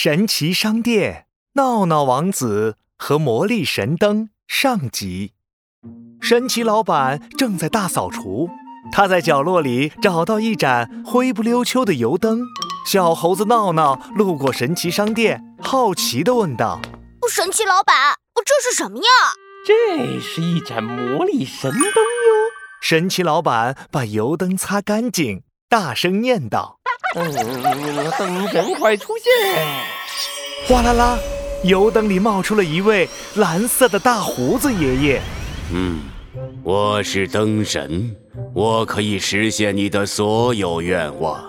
神奇商店，闹闹王子和魔力神灯上集。神奇老板正在大扫除，他在角落里找到一盏灰不溜秋的油灯。小猴子闹闹路过神奇商店，好奇地问道：“神奇老板，这是什么呀？”“这是一盏魔力神灯哟。”神奇老板把油灯擦干净，大声念道：“嗯，灯神快出现！”哗啦啦，油灯里冒出了一位蓝色的大胡子爷爷。嗯，我是灯神，我可以实现你的所有愿望。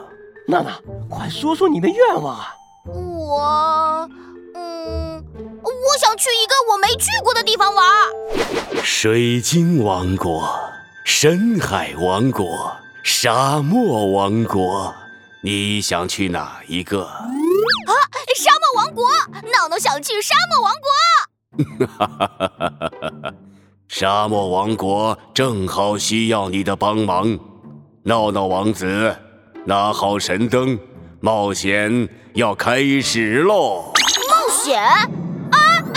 娜娜，快说说你的愿望啊！我，嗯，我想去一个我没去过的地方玩。水晶王国。深海王国、沙漠王国，你想去哪一个？啊，沙漠王国！闹闹想去沙漠王国。哈哈哈哈哈哈！沙漠王国正好需要你的帮忙。闹闹王子，拿好神灯，冒险要开始喽！冒险？啊，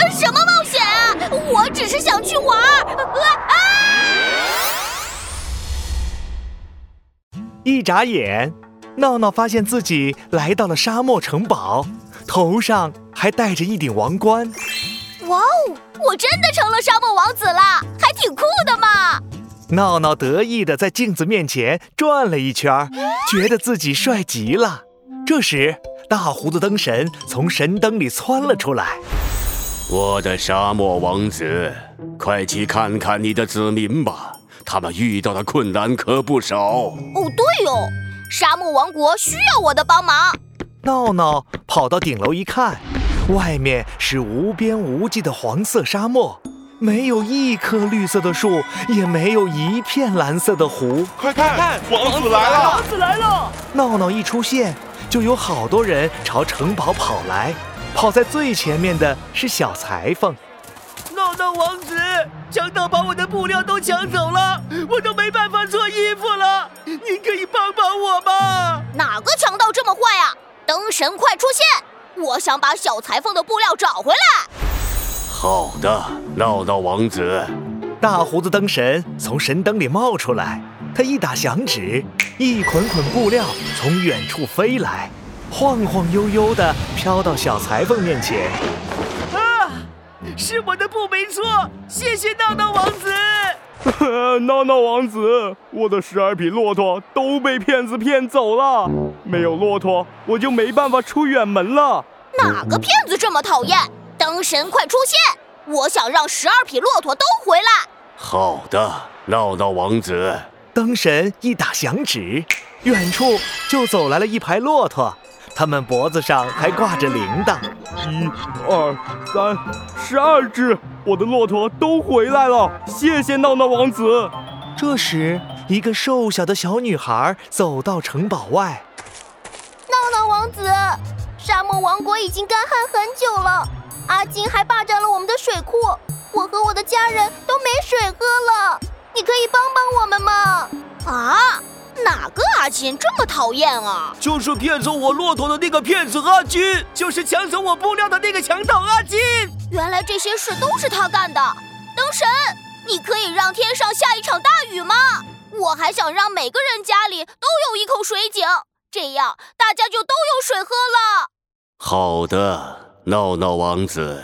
什么冒险啊？我只是想去玩。啊！一眨眼，闹闹发现自己来到了沙漠城堡，头上还戴着一顶王冠。哇哦，我真的成了沙漠王子了，还挺酷的嘛！闹闹得意地在镜子面前转了一圈，觉得自己帅极了。这时，大胡子灯神从神灯里窜了出来。我的沙漠王子，快去看看你的子民吧。他们遇到的困难可不少哦。对哦，沙漠王国需要我的帮忙。闹闹跑到顶楼一看，外面是无边无际的黄色沙漠，没有一棵绿色的树，也没有一片蓝色的湖。快看，王子来了！王子来了！闹闹一出现，就有好多人朝城堡跑来。跑在最前面的是小裁缝。闹闹王子，强盗把我的布料都抢走了，我都没办法做衣服了。您可以帮帮我吗？哪个强盗这么坏啊？灯神快出现！我想把小裁缝的布料找回来。好的，闹闹王子。大胡子灯神从神灯里冒出来，他一打响指，一捆捆布料从远处飞来，晃晃悠悠地飘到小裁缝面前。啊是我的布没错，谢谢闹闹王子。闹闹王子，我的十二匹骆驼都被骗子骗走了，没有骆驼我就没办法出远门了。哪个骗子这么讨厌？灯神快出现！我想让十二匹骆驼都回来。好的，闹闹王子。灯神一打响指，远处就走来了一排骆驼。他们脖子上还挂着铃铛，一、二、三，十二只，我的骆驼都回来了，谢谢闹闹王子。这时，一个瘦小的小女孩走到城堡外。闹闹王子，沙漠王国已经干旱很久了，阿金还霸占了我们的水库，我和我的家人都没水喝了，你可以帮帮我们吗？啊？哪个阿金这么讨厌啊？就是骗走我骆驼的那个骗子阿金，就是抢走我布料的那个强盗阿金。原来这些事都是他干的。灯神，你可以让天上下一场大雨吗？我还想让每个人家里都有一口水井，这样大家就都有水喝了。好的，闹闹王子。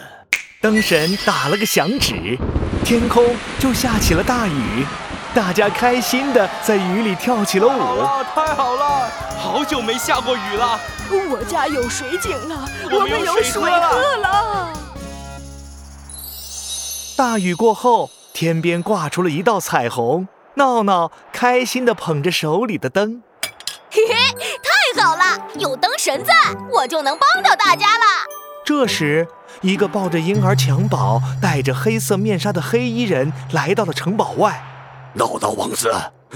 灯神打了个响指，天空就下起了大雨。大家开心的在雨里跳起了舞，太好了！好久没下过雨了，我家有水井了，我们有水喝了。大雨过后，天边挂出了一道彩虹，闹闹开心的捧着手里的灯，嘿嘿，太好了！有灯神在，我就能帮到大家了。这时，一个抱着婴儿襁褓、戴着黑色面纱的黑衣人来到了城堡外。闹闹王子，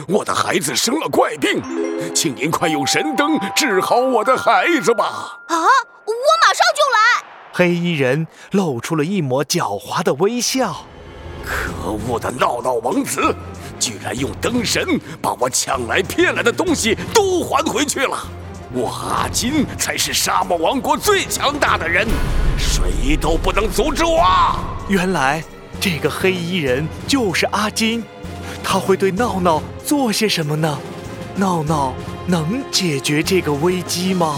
我的孩子生了怪病，请您快用神灯治好我的孩子吧！啊，我马上就来。黑衣人露出了一抹狡猾的微笑。可恶的闹闹王子，居然用灯神把我抢来骗来的东西都还回去了！我阿金才是沙漠王国最强大的人，谁都不能阻止我。原来这个黑衣人就是阿金，他会对闹闹做些什么呢？闹闹能解决这个危机吗？